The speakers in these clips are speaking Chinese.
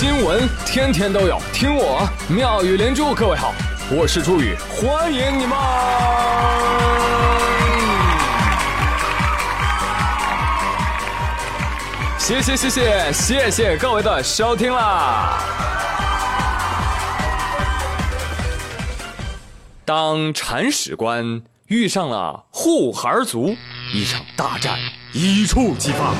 新闻天天都有，听我妙语连珠。各位好，我是朱宇，欢迎你们！谢谢谢谢谢谢各位的收听啦！当铲屎官遇上了护孩族，一场大战一触即发。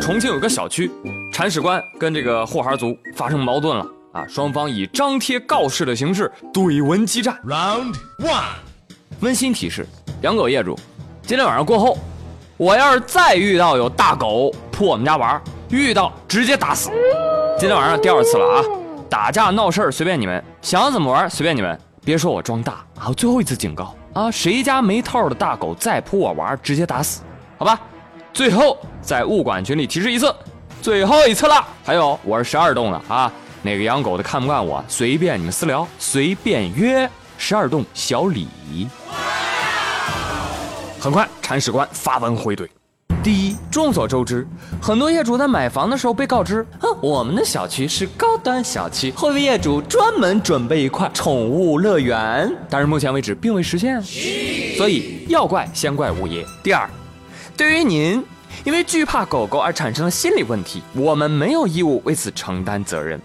重庆有个小区，铲屎官跟这个护孩族发生矛盾了啊！双方以张贴告示的形式怼文激战。Round one，温馨提示：养狗业主，今天晚上过后，我要是再遇到有大狗扑我们家玩，遇到直接打死。今天晚上第二次了啊！打架闹事儿随便你们，想怎么玩随便你们，别说我装大啊！最后一次警告啊！谁家没套的大狗再扑我玩，直接打死，好吧？最后在物管群里提示一次，最后一次了。还有，我是十二栋的啊，哪个养狗的看不惯我，随便你们私聊，随便约十二栋小李。很快，铲屎官发文回怼。第一，众所周知，很多业主在买房的时候被告知，我们的小区是高端小区，会为业主专门准备一块宠物乐园，但是目前为止并未实现，所以要怪先怪物业。第二。对于您，因为惧怕狗狗而产生的心理问题，我们没有义务为此承担责任。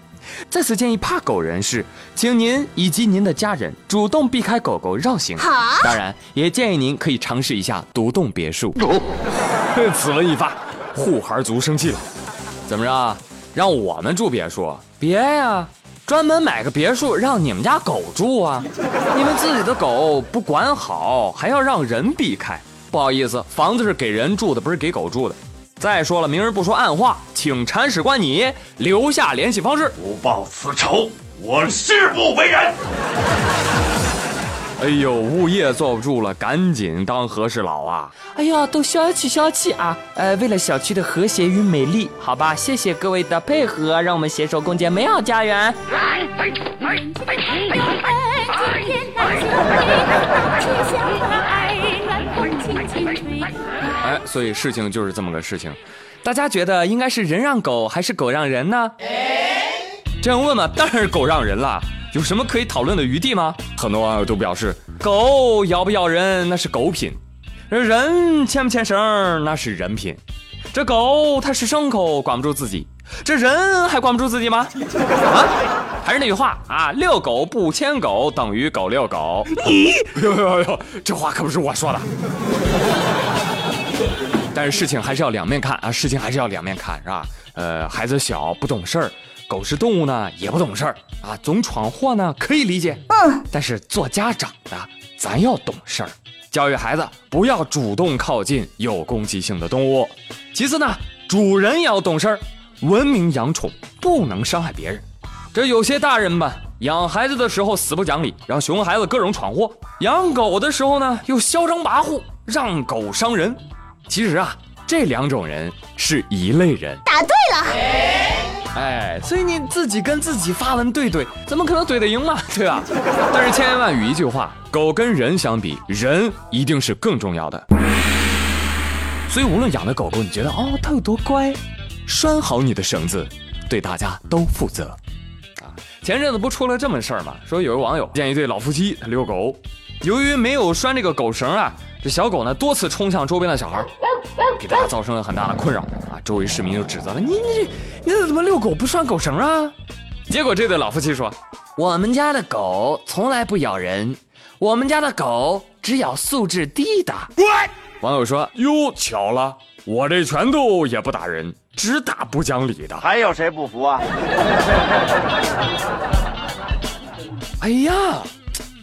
在此建议怕狗人士，请您以及您的家人主动避开狗狗绕行。当然，也建议您可以尝试一下独栋别墅。此文一发，护孩族生气了，怎么着？让我们住别墅？别呀，专门买个别墅让你们家狗住啊！你们自己的狗不管好，还要让人避开。不好意思，房子是给人住的，不是给狗住的。再说了，明人不说暗话，请铲屎官你留下联系方式。不报此仇，我誓不为人。哎呦，物业坐不住了，赶紧当和事佬啊！哎呀，都消气消气啊！呃，为了小区的和谐与美丽，好吧，谢谢各位的配合，让我们携手共建美好家园。哎，所以事情就是这么个事情，大家觉得应该是人让狗还是狗让人呢？这样问嘛，当然是狗让人了。有什么可以讨论的余地吗？很多网友都表示，狗咬不咬人那是狗品，人牵不牵绳那是人品。这狗它是牲口，管不住自己，这人还管不住自己吗？啊，还是那句话啊，遛狗不牵狗等于狗遛狗。你，呦呦呦，这话可不是我说的。但是事情还是要两面看啊，事情还是要两面看，是吧？呃，孩子小不懂事儿，狗是动物呢，也不懂事儿啊，总闯祸呢，可以理解。嗯，但是做家长的，咱要懂事儿，教育孩子不要主动靠近有攻击性的动物。其次呢，主人也要懂事儿，文明养宠，不能伤害别人。这有些大人吧，养孩子的时候死不讲理，让熊孩子各种闯祸；养狗的时候呢，又嚣张跋扈，让狗伤人。其实啊，这两种人是一类人。答对了，哎，所以你自己跟自己发文对怼，怎么可能怼得赢嘛？对吧？但是千言万语一句话，狗跟人相比，人一定是更重要的。所以无论养的狗狗，你觉得哦它有多乖，拴好你的绳子，对大家都负责。啊，前阵子不出了这么事儿吗？说有个网友见一对老夫妻遛狗，由于没有拴这个狗绳啊。这小狗呢，多次冲向周边的小孩，给大家造成了很大的困扰啊！周围市民就指责了你，你你怎么遛狗不拴狗绳啊？结果这对老夫妻说：“我们家的狗从来不咬人，我们家的狗只咬素质低的。”网友说：“哟，巧了，我这拳头也不打人，只打不讲理的。”还有谁不服啊？哎呀，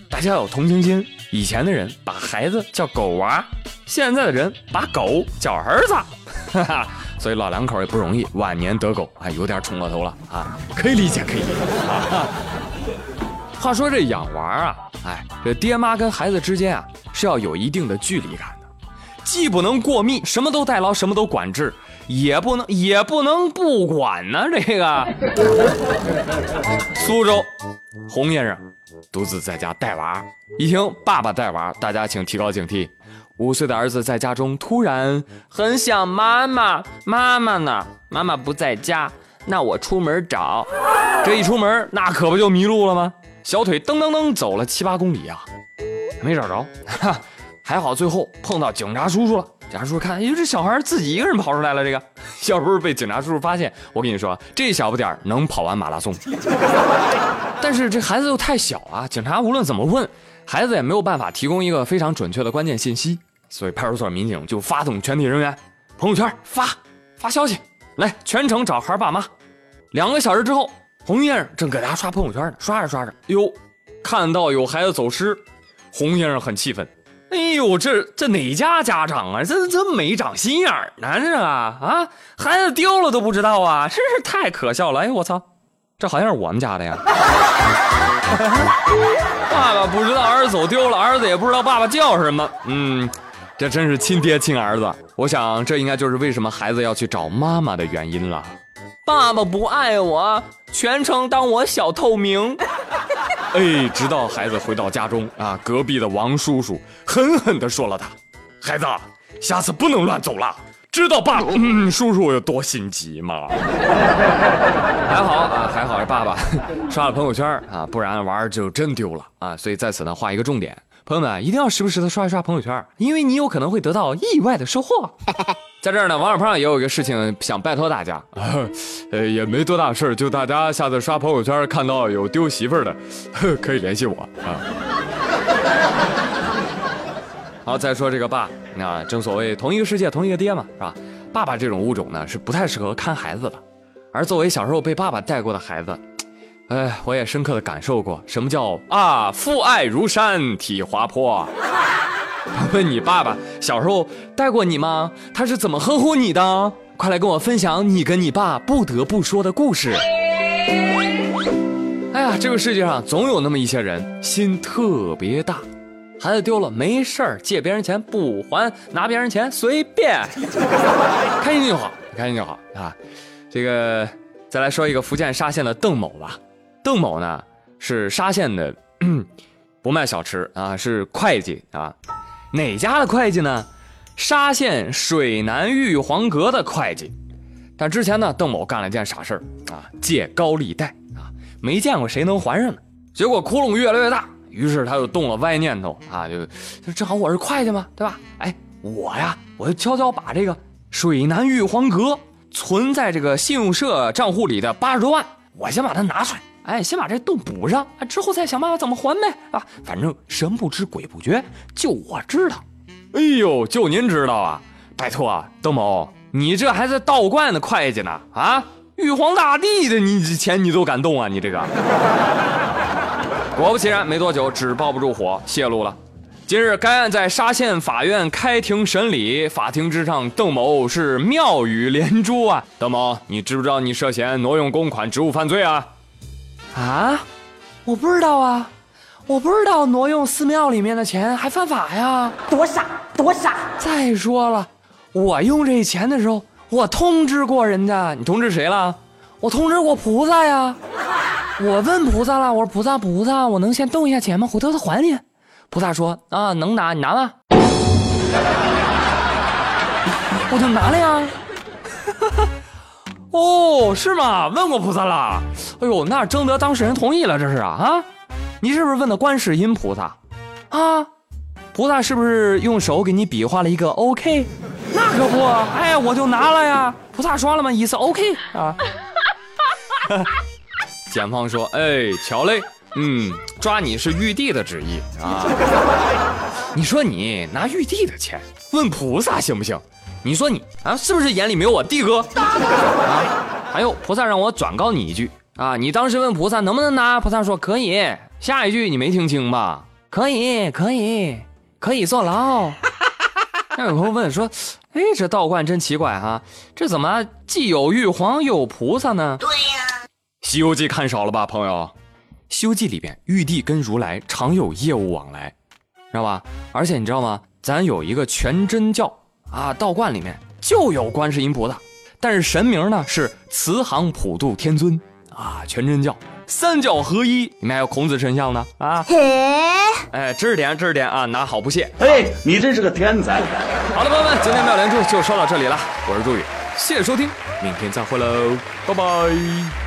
大家有同情心。以前的人把孩子叫狗娃，现在的人把狗叫儿子，哈哈，所以老两口也不容易，晚年得狗哎有点宠过头了啊，可以理解，可以理解。啊。话说这养娃啊，哎，这爹妈跟孩子之间啊是要有一定的距离感的，既不能过密，什么都代劳，什么都管制，也不能也不能不管呢。这个 苏州洪先生独自在家带娃，一听爸爸带娃，大家请提高警惕。五岁的儿子在家中突然很想妈妈，妈妈呢？妈妈不在家，那我出门找。这一出门，那可不就迷路了吗？小腿噔噔噔走了七八公里啊，没找着。哈，还好最后碰到警察叔叔了。警察叔叔看，哎呦，这小孩自己一个人跑出来了。这个 要不是被警察叔叔发现，我跟你说，这小不点儿能跑完马拉松。但是这孩子又太小啊，警察无论怎么问，孩子也没有办法提供一个非常准确的关键信息。所以派出所民警就发动全体人员，朋友圈发发消息，来全程找孩爸妈。两个小时之后，洪先生正搁家刷朋友圈呢，刷着刷着，哟，看到有孩子走失，洪先生很气愤。哎呦，这这哪家家长啊？这这没长心眼儿呢？这啊啊，孩子丢了都不知道啊，真是太可笑了！哎，我操，这好像是我们家的呀。爸爸不知道儿子走丢了，儿子也不知道爸爸叫什么。嗯。这真是亲爹亲儿子，我想这应该就是为什么孩子要去找妈妈的原因了。爸爸不爱我，全程当我小透明。哎，直到孩子回到家中啊，隔壁的王叔叔狠狠地说了他：“孩子，下次不能乱走了，知道爸嗯叔叔有多心急吗？”还好啊，还好是爸爸刷了朋友圈啊，不然娃儿就真丢了啊。所以在此呢，画一个重点。朋友们一定要时不时的刷一刷朋友圈，因为你有可能会得到意外的收获。在这儿呢，王小胖也有一个事情想拜托大家，呃，也没多大事儿，就大家下次刷朋友圈看到有丢媳妇儿的，可以联系我啊。好，再说这个爸，那正所谓同一个世界同一个爹嘛，是吧？爸爸这种物种呢，是不太适合看孩子的，而作为小时候被爸爸带过的孩子。哎，我也深刻的感受过什么叫啊，父爱如山，体滑坡。问你爸爸小时候带过你吗？他是怎么呵护你的？快来跟我分享你跟你爸不得不说的故事。哎呀，这个世界上总有那么一些人心特别大，孩子丢了没事儿，借别人钱不还，拿别人钱随便，开心就好，开心就好啊。这个再来说一个福建沙县的邓某吧。邓某呢是沙县的，不卖小吃啊，是会计啊。哪家的会计呢？沙县水南玉皇阁的会计。但之前呢，邓某干了件傻事儿啊，借高利贷啊，没见过谁能还上呢。结果窟窿越来越大，于是他就动了歪念头啊，就就正好我是会计嘛，对吧？哎，我呀，我就悄悄把这个水南玉皇阁存在这个信用社账户里的八十多万，我先把它拿出来。哎，先把这洞补上，之后再想办法怎么还呗，啊，反正神不知鬼不觉，就我知道。哎呦，就您知道啊？拜托啊，邓某，你这还在道观的会计呢？啊，玉皇大帝的你这钱你都敢动啊？你这个。果不其然，没多久纸包不住火，泄露了。今日该案在沙县法院开庭审理，法庭之上，邓某是妙语连珠啊。邓某，你知不知道你涉嫌挪用公款职务犯罪啊？啊，我不知道啊，我不知道挪用寺庙里面的钱还犯法呀，多傻多傻！再说了，我用这钱的时候，我通知过人家，你通知谁了？我通知过菩萨呀，我问菩萨了，我说菩萨菩萨，我能先动一下钱吗？回头再还你。菩萨说啊，能拿你拿吧，我就拿了呀。哦，是吗？问过菩萨了。哎呦，那征得当事人同意了，这是啊啊！你是不是问的观世音菩萨？啊，菩萨是不是用手给你比划了一个 OK？那可不，哎，我就拿了呀。菩萨说了吗？意思 OK 啊。检方说，哎，巧嘞，嗯，抓你是玉帝的旨意啊。你说你拿玉帝的钱问菩萨行不行？你说你啊，是不是眼里没有我弟哥？啊，还有菩萨让我转告你一句啊，你当时问菩萨能不能拿，菩萨说可以。下一句你没听清吧？可以，可以，可以坐牢。那有朋友问说，哎，这道观真奇怪哈，这怎么既有玉皇又有菩萨呢？对呀，《西游记》看少了吧，朋友？《西游记》里边玉帝跟如来常有业务往来，知道吧？而且你知道吗？咱有一个全真教。啊，道观里面就有观世音菩萨，但是神名呢是慈航普渡天尊啊，全真教三教合一，里面还有孔子神像呢啊。哎，知识点知识点啊，拿好不谢。哎，你真是个天才。好了，朋友们，今天妙连珠就说到这里了，我是朱宇，谢谢收听，明天再会喽，拜拜。